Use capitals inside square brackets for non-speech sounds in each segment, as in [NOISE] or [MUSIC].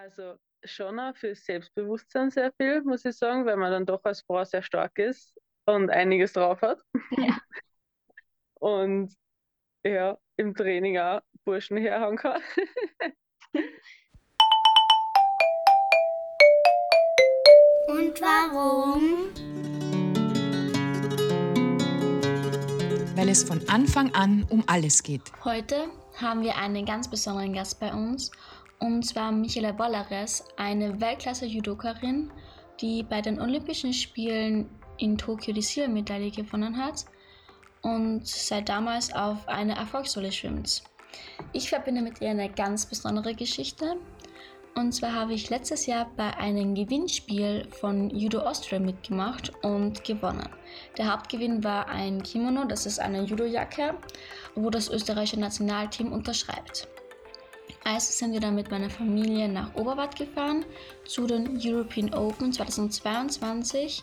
Also schon auch für Selbstbewusstsein sehr viel, muss ich sagen, weil man dann doch als Frau sehr stark ist und einiges drauf hat. Ja. [LAUGHS] Und ja, im Training auch Burschen herhauen kann. [LAUGHS] Und warum? Weil es von Anfang an um alles geht. Heute haben wir einen ganz besonderen Gast bei uns, und zwar Michaela Bollares, eine Weltklasse-Judokarin, die bei den Olympischen Spielen in Tokio die Silbermedaille gewonnen hat und seit damals auf einer Erfolgsrolle schwimmt. Ich verbinde mit ihr eine ganz besondere Geschichte. Und zwar habe ich letztes Jahr bei einem Gewinnspiel von Judo Austria mitgemacht und gewonnen. Der Hauptgewinn war ein Kimono, das ist eine Judojacke, wo das österreichische Nationalteam unterschreibt. Also sind wir dann mit meiner Familie nach Oberwart gefahren zu den European Open 2022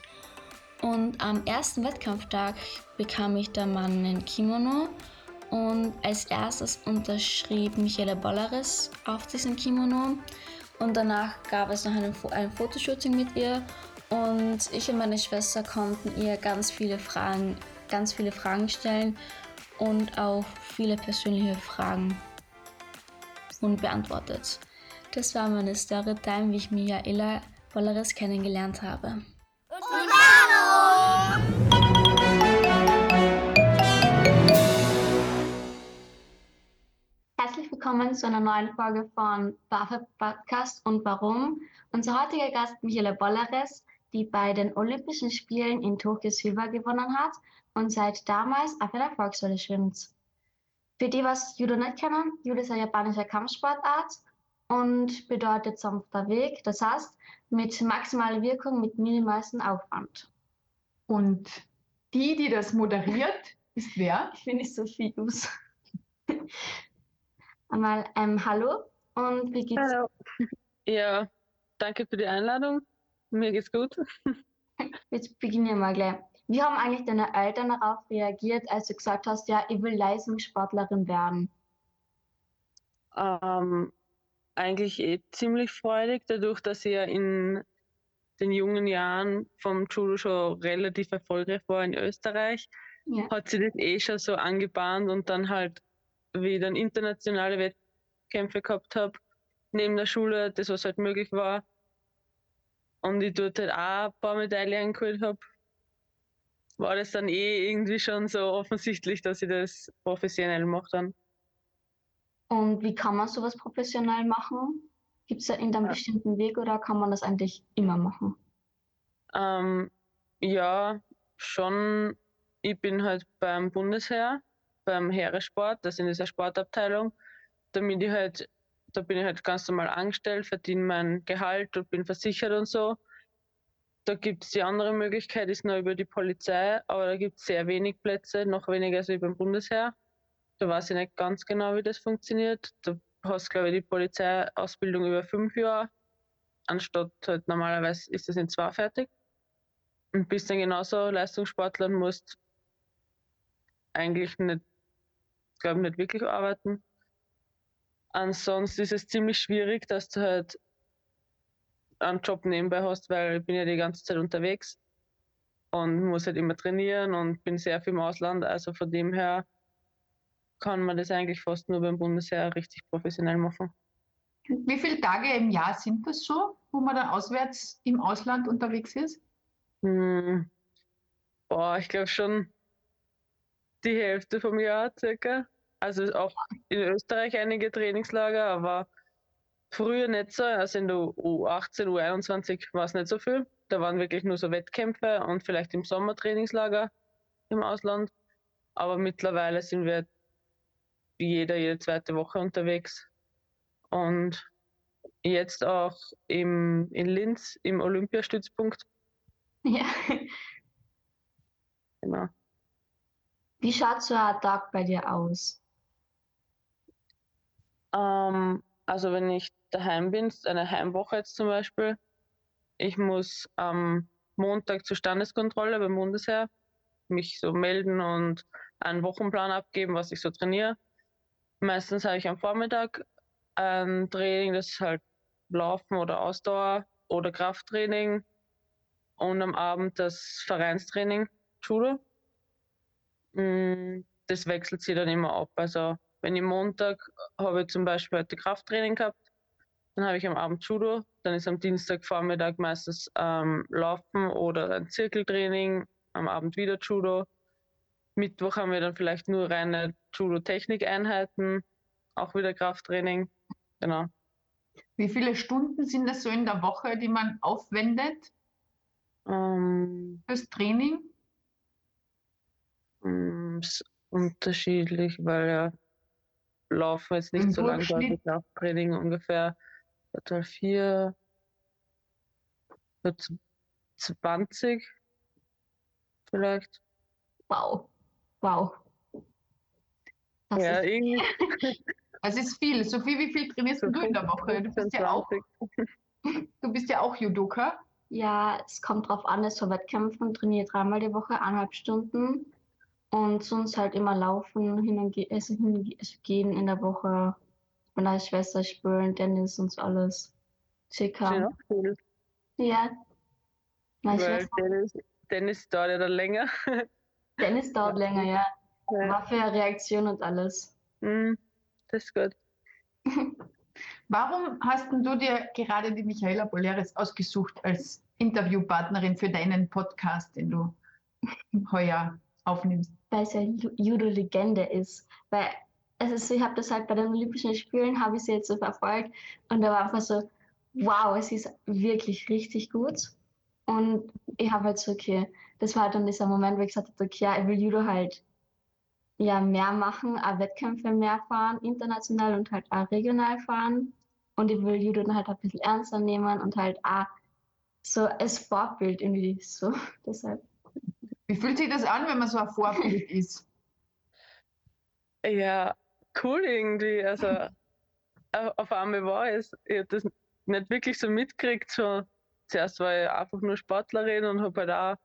und am ersten Wettkampftag bekam ich dann meinen Kimono und als erstes unterschrieb Michaela Bollaris auf diesen Kimono. Und danach gab es noch ein, ein Fotoshooting mit ihr. Und ich und meine Schwester konnten ihr ganz viele Fragen, ganz viele Fragen stellen und auch viele persönliche Fragen und beantwortet. Das war meine Storytime, wie ich Michaela Bollaris kennengelernt habe. Und? Herzlich willkommen zu einer neuen Folge von BAFA Podcast und warum. Unser heutiger Gast Michaela Bollares, die bei den Olympischen Spielen in Tokio Silber gewonnen hat und seit damals auf einer Erfolgsrolle schwimmt. Für die, was Judo nicht kennen, Judo ist eine japanische Kampfsportart und bedeutet sanfter Weg, das heißt mit maximaler Wirkung, mit minimalstem Aufwand. Und die, die das moderiert, ist wer? [LAUGHS] Ich bin nicht so fies. [LAUGHS] Einmal ähm, hallo und wie geht's? Hallo. Ja, danke für die Einladung. Mir geht's gut. [LAUGHS] Jetzt beginnen wir mal gleich. Wie haben eigentlich deine Eltern darauf reagiert, als du gesagt hast, ja, ich will Leistungssportlerin werden? Ähm, eigentlich eh ziemlich freudig, dadurch, dass ich ja in den jungen Jahren vom Judo schon relativ erfolgreich war in Österreich, Ja. hat sich das eh schon so angebahnt und dann halt, wie ich dann internationale Wettkämpfe gehabt habe, neben der Schule, das was halt möglich war, und ich dort halt auch ein paar Medaillen geholt habe, war das dann eh irgendwie schon so offensichtlich, dass ich das professionell mache dann. Und wie kann man sowas professionell machen? Gibt es da irgendeinen Ja. bestimmten Weg oder kann man das eigentlich immer machen? Ähm, ja, schon. Ich bin halt beim Bundesheer, beim Heeresport, das ist in dieser Sportabteilung, damit ich halt, da bin ich halt ganz normal angestellt, verdiene mein Gehalt und bin versichert und so. Da gibt es die andere Möglichkeit, ist nur über die Polizei, aber da gibt es sehr wenig Plätze, noch weniger als wie beim Bundesheer. Da weiß ich nicht ganz genau, wie das funktioniert. Da hast glaube ich, die Polizeiausbildung über fünf Jahre, anstatt halt normalerweise ist das in zwei fertig. Und bist dann genauso Leistungssportler und musst eigentlich nicht, glaube nicht wirklich arbeiten. Ansonsten ist es ziemlich schwierig, dass du halt einen Job nebenbei hast, weil ich bin ja die ganze Zeit unterwegs und muss halt immer trainieren und bin sehr viel im Ausland. Also von dem her kann man das eigentlich fast nur beim Bundesheer richtig professionell machen. Wie viele Tage im Jahr sind das so, wo man dann auswärts im Ausland unterwegs ist? Hm. Boah, ich glaube schon die Hälfte vom Jahr circa. Also auch in Österreich einige Trainingslager, aber früher nicht so. Also in der U18, U21 war es nicht so viel. Da waren wirklich nur so Wettkämpfe und vielleicht im Sommer Trainingslager im Ausland. Aber mittlerweile sind wir jeder, jede zweite Woche unterwegs. Und jetzt auch im, in Linz im Olympiastützpunkt. Ja. Genau. Wie schaut so ein Tag bei dir aus? Ähm, also wenn ich daheim bin, eine Heimwoche jetzt zum Beispiel, ich muss am Montag zur Standeskontrolle beim Bundesheer mich so melden und einen Wochenplan abgeben, was ich so trainiere. Meistens habe ich am Vormittag ein Training, das ist halt Laufen oder Ausdauer oder Krafttraining und am Abend das Vereinstraining, Judo. Mm, Das wechselt sich dann immer ab. Also wenn ich Montag habe ich zum Beispiel heute Krafttraining gehabt, dann habe ich am Abend Judo, dann ist am Dienstagvormittag meistens ähm, Laufen oder ein Zirkeltraining, am Abend wieder Judo. Mittwoch haben wir dann vielleicht nur reine Judo-Technikeinheiten, auch wieder Krafttraining. Genau. Wie viele Stunden sind das so in der Woche, die man aufwendet Ähm, fürs Training? mm, ist unterschiedlich, weil ja Laufen jetzt nicht Im so lang dauert wie Durchschnitt? Krafttraining, ungefähr total vier, so z- 20 vielleicht. Wow. Wow. Das ja, ist, irgendwie [LAUGHS] Das ist viel. Sophie, wie viel trainierst so du in der Woche? Du 15, bist ja auch, 20. [LAUGHS] du bist ja auch Judoka. ja, es kommt drauf an, es für Wettkämpfen trainiere dreimal die Woche, eineinhalb Stunden. Und sonst halt immer laufen, hin und ge also hin also gehen in der Woche. Mit meiner Schwester spielen, Tennis und so alles. Circa. auch cool, Ja. Meine weil Schwester, Tennis, Tennis dauert ja dann länger. [LAUGHS] Tennis dauert länger, ja. Ja. Für Reaktion und alles. Mm, Das ist gut. [LAUGHS] Warum hast denn du dir gerade die Michaela Boleris ausgesucht als Interviewpartnerin für deinen Podcast, den du [LAUGHS] heuer aufnimmst? weil es ja Ju- Judo-Legende ist. Weil es ich habe das halt bei den Olympischen Spielen, habe ich sie jetzt so verfolgt und da war einfach so, wow, es ist wirklich richtig gut. Und ich habe halt so, okay, das war halt dann dieser Moment, wo ich gesagt habe, okay, ja, ich will Judo halt ja mehr machen, auch Wettkämpfe mehr fahren, international und halt auch regional fahren. Und ich will Judo dann halt ein bisschen ernster nehmen und halt auch so als Vorbild irgendwie so. [LAUGHS] Deshalb. Wie fühlt sich das an, wenn man so ein Vorbild [LAUGHS] ist? Ja, cool irgendwie. Also au- auf einmal war es. Ich habe das nicht wirklich so mitgekriegt. So, zuerst war ich einfach nur Sportlerin und habe halt auch,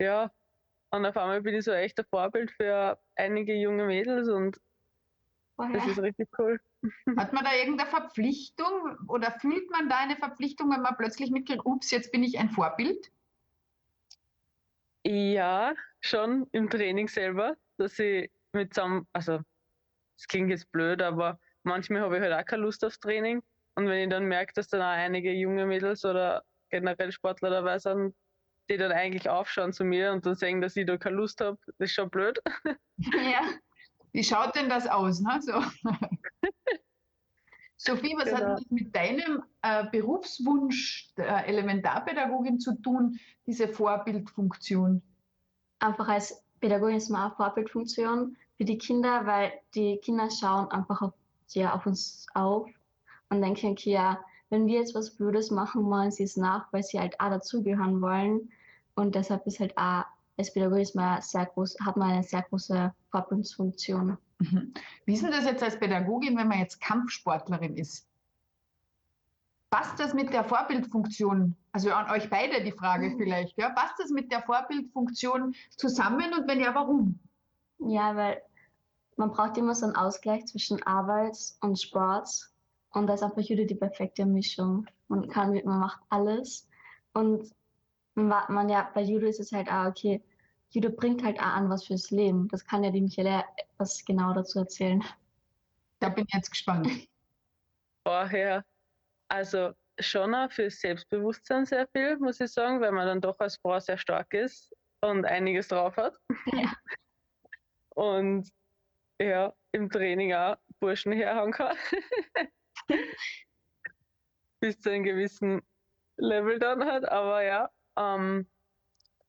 ja, und auf einmal bin ich so echt ein Vorbild für einige junge Mädels und das Vorher. ist richtig cool. [LAUGHS] Hat man da irgendeine Verpflichtung oder fühlt man da eine Verpflichtung, wenn man plötzlich mitkriegt, ups, jetzt bin ich ein Vorbild? Ja, schon im Training selber, dass ich mit zusammen, also es klingt jetzt blöd, aber manchmal habe ich halt auch keine Lust aufs Training. Und wenn ich dann merke, dass dann auch einige junge Mädels oder generell Sportler dabei sind, die dann eigentlich aufschauen zu mir und dann sagen, dass ich da keine Lust habe, das ist schon blöd. [LAUGHS] Ja. Wie schaut denn das aus? Ne? So. Sophie, was hat Genau. das mit deinem äh, Berufswunsch der Elementarpädagogin zu tun, diese Vorbildfunktion? einfach als Pädagogin ist man auch Vorbildfunktion für die Kinder, weil die Kinder schauen einfach auf, ja, auf uns auf und denken, okay, ja, wenn wir jetzt was Blödes machen, wollen sie es nach, weil sie halt auch dazugehören wollen. Und deshalb ist halt auch, als Pädagogin ist man sehr groß, hat man eine sehr große Vorbildfunktion. Mhm. Wie ist denn das jetzt als Pädagogin, wenn man jetzt Kampfsportlerin ist? Passt das mit der Vorbildfunktion, also an euch beide die Frage vielleicht, ja? passt das mit der Vorbildfunktion zusammen und wenn ja, warum? Ja, weil man braucht immer so einen Ausgleich zwischen Arbeit und Sport. Und da ist einfach Judo die perfekte Mischung. Man kann, man macht alles. Und man, man ja, bei Judo ist es halt auch, okay, Judo bringt halt auch an was fürs Leben. Das kann ja die Michaela etwas genau dazu erzählen. Da bin ich jetzt gespannt. [LAUGHS] Vorher, also schon auch für Selbstbewusstsein sehr viel, muss ich sagen, weil man dann doch als Frau sehr stark ist und einiges drauf hat. Ja. [LAUGHS] Und ja, im Training auch Burschen herhauen kann. [LAUGHS] Bis zu einem gewissen Level dann halt. Aber ja, ähm,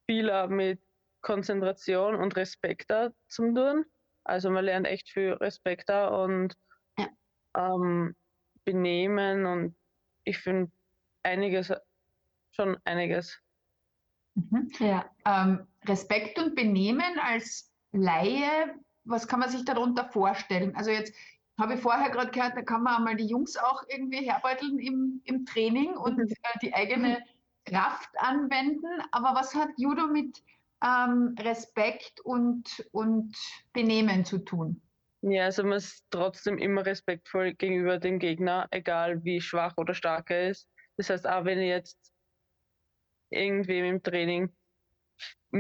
viel auch mit Konzentration und Respekt da zum tun. Also man lernt echt viel Respekt da und Ja. ähm, Benehmen und ich finde einiges, schon einiges. Mhm. Ja, Ähm, Respekt und Benehmen als Laie, was kann man sich darunter vorstellen? Also jetzt habe ich vorher gerade gehört, da kann man einmal die Jungs auch irgendwie herbeuteln im, im Training und Mhm. äh, die eigene Kraft anwenden. Aber was hat Judo mit ähm, Respekt und, und Benehmen zu tun? Ja, also man ist trotzdem immer respektvoll gegenüber dem Gegner, egal wie schwach oder stark er ist. Das heißt, auch wenn ich jetzt irgendwem im Training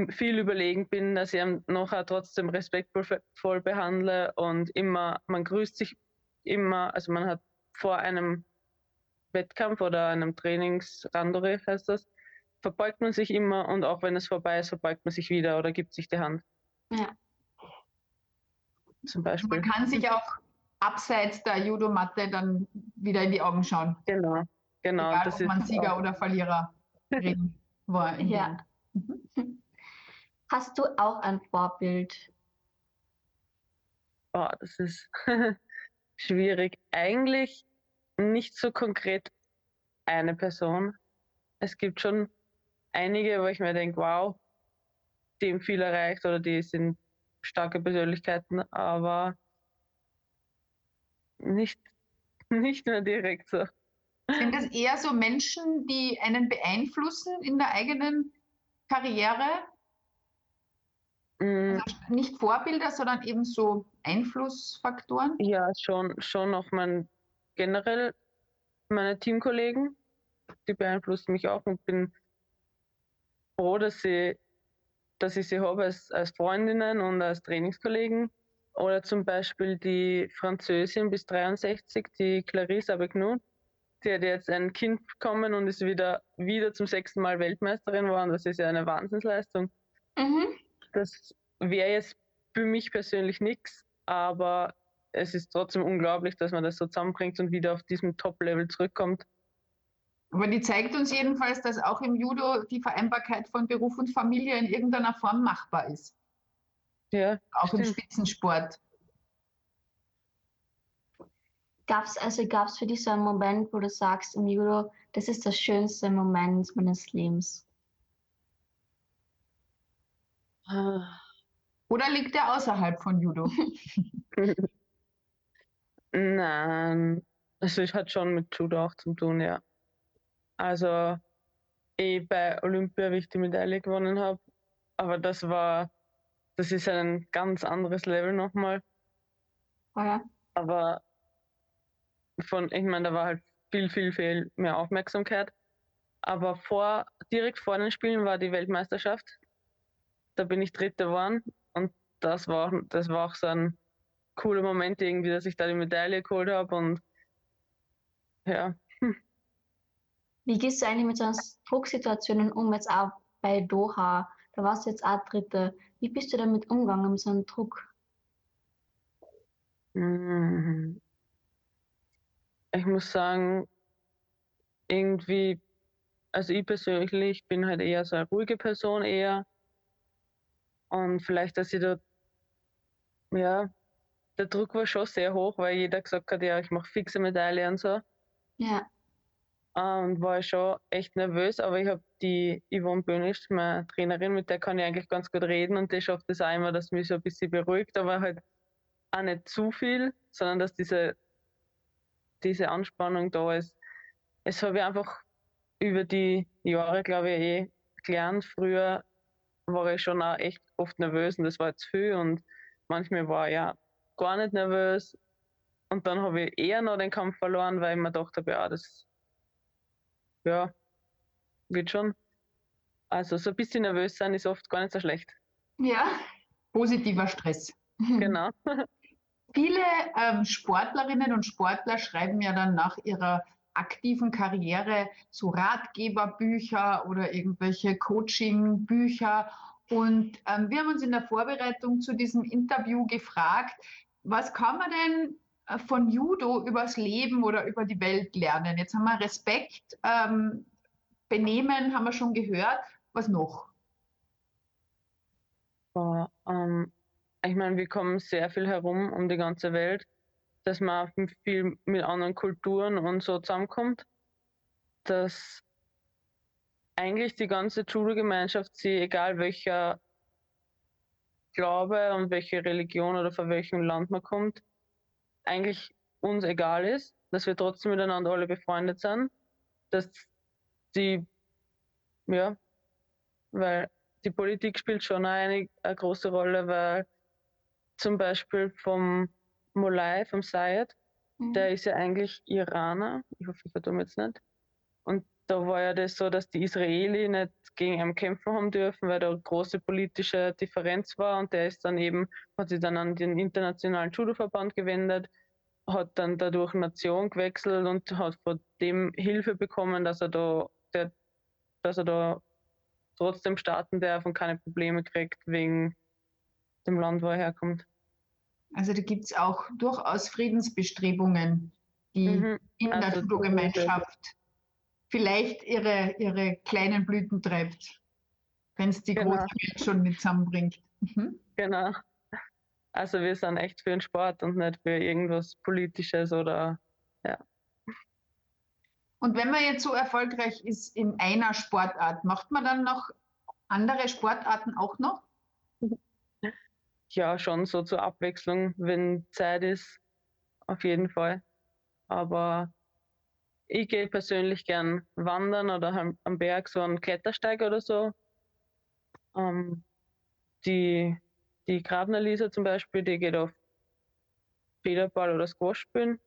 viel überlegen bin, dass ich ihn nachher trotzdem respektvoll behandle und immer, man grüßt sich immer, also man hat vor einem Wettkampf oder einem Trainingsrandore heißt das, verbeugt man sich immer und auch wenn es vorbei ist, verbeugt man sich wieder oder gibt sich die Hand. Ja. Zum Beispiel. man kann sich auch abseits der Judomatte dann wieder in die Augen schauen. Genau, genau. Egal, das ob ist man Sieger auch- oder Verliererin [LAUGHS] war. Ja. [LAUGHS] Hast du auch ein Vorbild? Oh, das ist [LAUGHS] schwierig. Eigentlich nicht so konkret eine Person. Es gibt schon einige, wo ich mir denke, wow, die haben viel erreicht oder die sind starke Persönlichkeiten, aber nicht, [LAUGHS] nicht mehr direkt so. Sind das eher so Menschen, die einen beeinflussen in der eigenen Karriere? Mm, Also nicht Vorbilder, sondern eben so Einflussfaktoren? Ja, schon, schon auch mein generell meine Teamkollegen, die beeinflussen mich auch und bin dass sie, dass ich sie habe als, als Freundinnen und als Trainingskollegen. Oder zum Beispiel die Französin bis 63, die Clarisse Abegnou, die hat jetzt ein Kind bekommen und ist wieder, wieder zum sechsten Mal Weltmeisterin geworden. Das ist ja eine Wahnsinnsleistung. Mhm. Das wäre jetzt für mich persönlich nichts, aber es ist trotzdem unglaublich, dass man das so zusammenbringt und wieder auf diesem Top-Level zurückkommt. Aber die zeigt uns jedenfalls, dass auch im Judo die Vereinbarkeit von Beruf und Familie in irgendeiner Form machbar ist. Ja, Auch im Stimmt. Spitzensport. Gab es also gab's für dich so einen Moment, wo du sagst im Judo, das ist der schönste Moment meines Lebens? Ah, Oder liegt er außerhalb von Judo? [LAUGHS] Nein, also es hat schon mit Judo auch zu tun, ja. Also eh bei Olympia, wie ich die Medaille gewonnen habe, aber das war, das ist ein ganz anderes Level nochmal. Oh ja. Aber von, ich meine, da war halt viel, viel, viel mehr Aufmerksamkeit. Aber vor, direkt vor den Spielen war die Weltmeisterschaft. Da bin ich Dritte geworden und das war, auch- das war auch so ein cooler Moment irgendwie, dass ich da die Medaille geholt habe und ja, Wie gehst du eigentlich mit so Drucksituationen um, jetzt auch bei Doha? Da warst du jetzt auch Dritte. Wie bist du damit umgegangen mit so einem Druck? mm, ich muss sagen, irgendwie, also ich persönlich bin halt eher so eine ruhige Person eher. Und vielleicht, dass ich da, ja, der Druck war schon sehr hoch, weil jeder gesagt hat, ja, ich mache fixe Medaille und so. Ja. Und war ich schon echt nervös, aber ich habe die Yvonne Bönisch, meine Trainerin, mit der kann ich eigentlich ganz gut reden und die schafft es auch immer, dass mich so ein bisschen beruhigt, aber halt auch nicht zu viel, sondern dass diese, diese Anspannung da ist. Es habe ich einfach über die Jahre, glaube ich, eh gelernt. Früher war ich schon auch echt oft nervös und das war zu viel und manchmal war ich ja gar nicht nervös und dann habe ich eher noch den Kampf verloren, weil ich mir gedacht habe, ja, das ja, geht schon. Also so ein bisschen nervös sein ist oft gar nicht so schlecht. Ja. Positiver Stress. Genau. [LAUGHS] [LAUGHS] Viele ähm, Sportlerinnen und Sportler schreiben ja dann nach ihrer aktiven Karriere so Ratgeberbücher oder irgendwelche Coaching-Bücher. Und ähm, wir haben uns in der Vorbereitung zu diesem Interview gefragt, was kann man denn von Judo übers Leben oder über die Welt lernen? Jetzt haben wir Respekt, ähm, Benehmen haben wir schon gehört. Was noch? Aber, ähm, ich meine, wir kommen sehr viel herum um die ganze Welt, dass man viel mit anderen Kulturen und so zusammenkommt, dass eigentlich die ganze Judo-Gemeinschaft egal welcher Glaube und welche Religion oder von welchem Land man kommt, eigentlich uns egal ist, dass wir trotzdem miteinander alle befreundet sind, dass die, ja, weil die Politik spielt schon eine, eine große Rolle, weil zum Beispiel vom Molai, vom Sayed. Mhm. Der ist ja eigentlich Iraner. Ich hoffe, ich vertue jetzt nicht. Und da war ja das so, dass die Israeli nicht gegen ihn kämpfen haben dürfen, weil da eine große politische Differenz war. Und der ist dann eben, hat sich dann an den internationalen Judo-Verband gewendet, hat dann dadurch Nation gewechselt und hat von dem Hilfe bekommen, dass er da, der, dass er da trotzdem starten darf und keine Probleme kriegt wegen dem Land, wo er herkommt. Also da gibt es auch durchaus Friedensbestrebungen, die Mhm. in der Also, Judo-Gemeinschaft vielleicht ihre, ihre kleinen Blüten treibt, wenn es die Genau. große Welt schon mit zusammenbringt. Mhm. Genau. Also wir sind echt für den Sport und nicht für irgendwas Politisches oder Und wenn man jetzt so erfolgreich ist in einer Sportart, macht man dann noch andere Sportarten auch noch? ja schon so zur Abwechslung, wenn Zeit ist, auf jeden Fall. Aber ich gehe persönlich gern wandern oder am Berg so einen Klettersteig oder so. Ähm, die, die Grabner Lisa zum Beispiel, die geht auf Federball oder Squash spielen.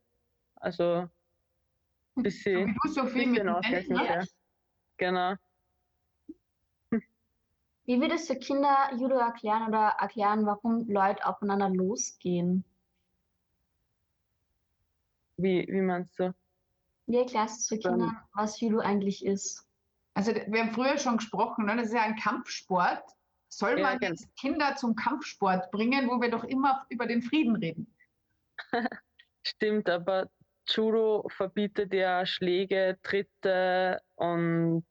Also So bisschen, Sophie, mit bisschen dem Tennis ausgleichend, machst? ja. Genau. Wie würdest du Kinder Judo erklären oder erklären, warum Leute aufeinander losgehen? Wie, wie meinst du? Wie erklärst du Ähm. Kindern, was Judo eigentlich ist? Also wir haben früher schon gesprochen, ne? das ist ja ein Kampfsport. Soll Ja, man genau. jetzt Kinder zum Kampfsport bringen, wo wir doch immer über den Frieden reden? [LAUGHS] Stimmt, aber Judo verbietet ja Schläge, Tritte und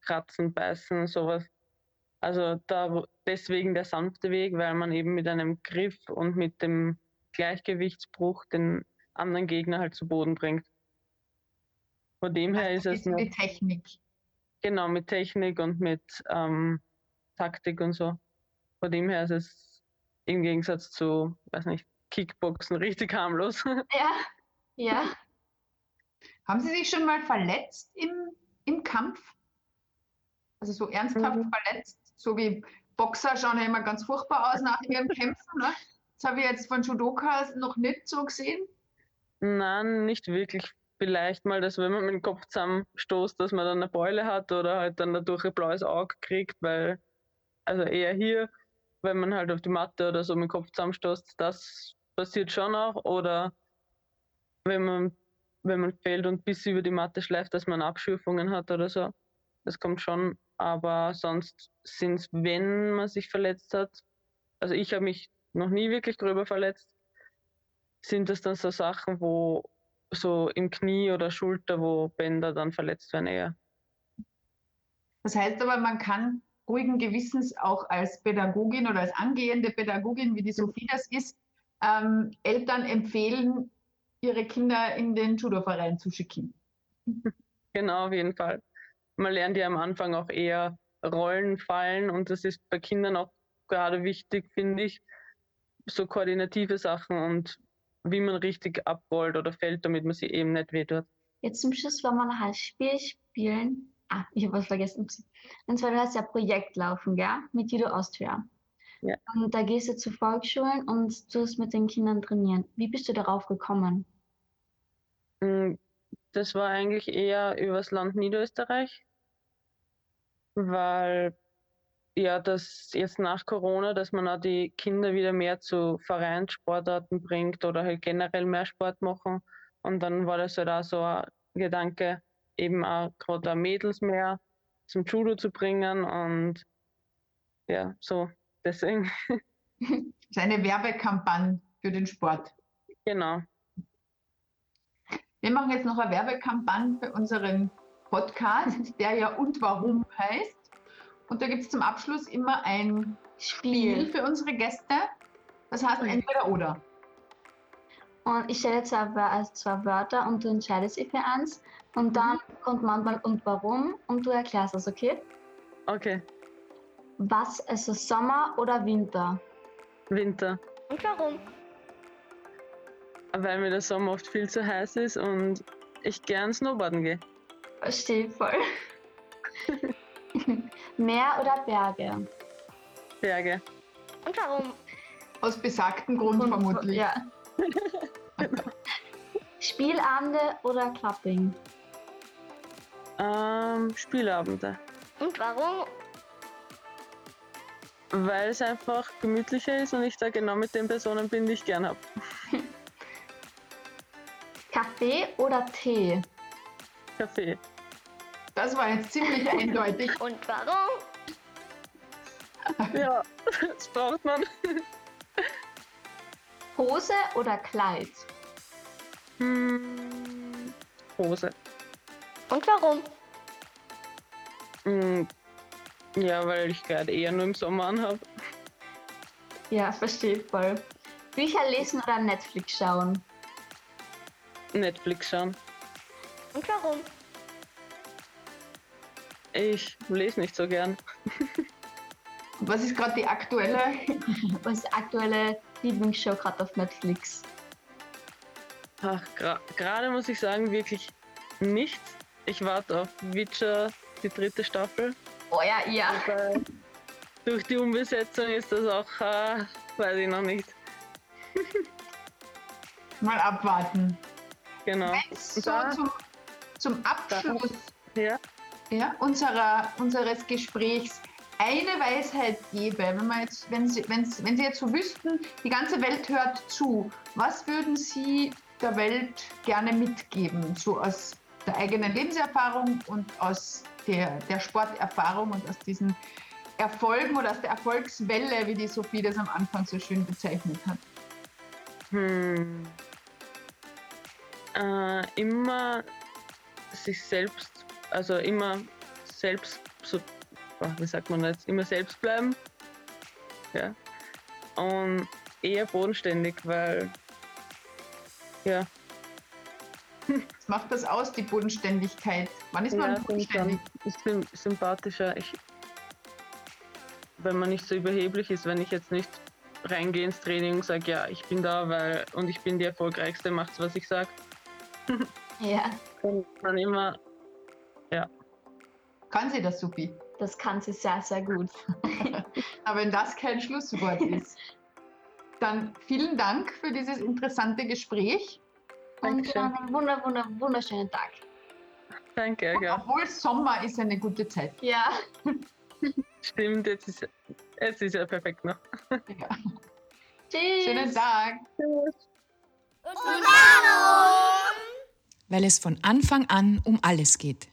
Kratzen, Beißen, sowas. Also da deswegen der sanfte Weg, weil man eben mit einem Griff und mit dem Gleichgewichtsbruch den anderen Gegner halt zu Boden bringt. Von dem her ist es ist noch die Technik. genau mit Technik und mit ähm, Taktik und so. Von dem her ist es im Gegensatz zu, weiß nicht, Kickboxen [LAUGHS] richtig harmlos. Ja, ja. Haben Sie sich schon mal verletzt im, im Kampf? Also so ernsthaft Mhm. verletzt? So wie Boxer schauen ja immer ganz furchtbar aus nach ihren [LAUGHS] Kämpfen. Ne? Das habe ich jetzt von Judokas noch nicht so gesehen. Nein, nicht wirklich. Vielleicht mal, dass wenn man mit dem Kopf zusammenstoßt, dass man dann eine Beule hat oder halt dann dadurch ein blaues Auge kriegt, weil, also eher hier, wenn man halt auf die Matte oder so mit dem Kopf zusammenstoßt, das passiert schon auch. Oder wenn man, wenn man fällt und bis über die Matte schleift, dass man Abschürfungen hat oder so. Das kommt schon. Aber sonst sind es, wenn man sich verletzt hat, also ich habe mich noch nie wirklich drüber verletzt, sind das dann so Sachen, wo so im Knie oder Schulter, wo Bänder dann verletzt werden eher. Das heißt aber, man kann ruhigen Gewissens auch als Pädagogin oder als angehende Pädagogin, wie die Sophie das ist, ähm, Eltern empfehlen, ihre Kinder in den Judo-Verein zu schicken. [LAUGHS] Genau, auf jeden Fall. Man lernt ja am Anfang auch eher Rollen fallen und das ist bei Kindern auch gerade wichtig, finde ich, so koordinative Sachen und wie man richtig abrollt oder fällt, damit man sich eben nicht wehtut. Jetzt zum Schluss wollen wir noch ein Spiel spielen. Ah, ich habe was vergessen. Und zwar, du hast ja Projekt laufen, gell? Mit Judo Austria. Ja. Und da gehst du zu Volksschulen und tust mit den Kindern trainieren. Wie bist du darauf gekommen? Mm, Das war eigentlich eher übers Land Niederösterreich, weil ja, das jetzt nach Corona, dass man auch die Kinder wieder mehr zu Vereinssportarten bringt oder halt generell mehr Sport machen. Und dann war das halt auch so ein Gedanke, eben auch gerade Mädels mehr zum Judo zu bringen und ja, so deswegen, [LAUGHS] Das ist eine Werbekampagne für den Sport. genau. Wir machen jetzt noch eine Werbekampagne für unseren Podcast, der ja Und Warum heißt. Und da gibt es zum Abschluss immer ein Spiel für unsere Gäste. Das heißt entweder oder. Und ich stelle zwei, also zwei Wörter und du entscheidest dich für eins. Und dann kommt manchmal und warum und du erklärst es, okay? Okay, Was ist es Sommer oder Winter? Winter. Und warum? Weil mir der Sommer oft viel zu heiß ist und ich gern Snowboarden gehe. Verstehe ich voll. [LAUGHS] Meer oder Berge? Berge. Und warum? Aus besagtem Grund Und- vermutlich. Ja. [LAUGHS] Spielabende oder Clubbing? Ähm, Spielabende. Und warum? Weil es einfach gemütlicher ist und ich da genau mit den Personen bin, die ich gern habe. [LAUGHS] Kaffee oder Tee? Kaffee. Das war jetzt ziemlich eindeutig. Und warum? Ja, [LAUGHS] das braucht man. Hose oder Kleid? Hm, Hose. Und warum? Hm, ja, weil ich gerade eher nur im Sommer anhabe. Ja, verstehe voll. Bücher lesen oder Netflix schauen? Netflix schauen. Und warum? Ich lese nicht so gern. Was ist gerade die aktuelle? [LAUGHS] Was ist die aktuelle Lieblingsshow gerade auf Netflix? Ach, gra- gerade muss ich sagen, wirklich nichts. Ich warte auf Witcher, die dritte Staffel. Oh ja, ja. Aber durch die Umbesetzung ist das auch, äh, weiß ich noch nicht. [LAUGHS] Mal abwarten. Genau. So Da- zum, zum Abschluss Ja, ja, unserer, unseres Gesprächs eine Weisheit gäbe, wenn, man jetzt, wenn, Sie, wenn, wenn Sie jetzt so wüssten, die ganze Welt hört zu, was würden Sie der Welt gerne mitgeben, so aus der eigenen Lebenserfahrung und aus der, der Sporterfahrung und aus diesen Erfolgen oder aus der Erfolgswelle, wie die Sophie das am Anfang so schön bezeichnet hat? Hm. Äh, immer sich selbst, also immer selbst, so, wie sagt man jetzt, immer selbst bleiben. Ja. Und eher bodenständig, weil, ja, Was macht das aus, die Bodenständigkeit? Wann ist ja man bin bodenständig? ich bin sympathischer. Ich, wenn man nicht so überheblich ist, wenn ich jetzt nicht reingehe ins Training und sage, ja, ich bin da, weil und ich bin die erfolgreichste, macht's, was ich sage. Ja, Und dann immer, Kann sie das, Sophie? das kann sie sehr, sehr gut. [LAUGHS] Aber wenn das kein Schlusswort [LAUGHS] ist, dann vielen Dank für dieses interessante Gespräch. Und Dankeschön. einen wunder, wunder, wunderschönen Tag. danke, ja. Obwohl Sommer ist eine gute Zeit. Ja. [LAUGHS] Stimmt, jetzt ist, jetzt ist ja perfekt noch. Ja. Tschüss. Schönen Tag. Und warum? Weil es von Anfang an um alles geht.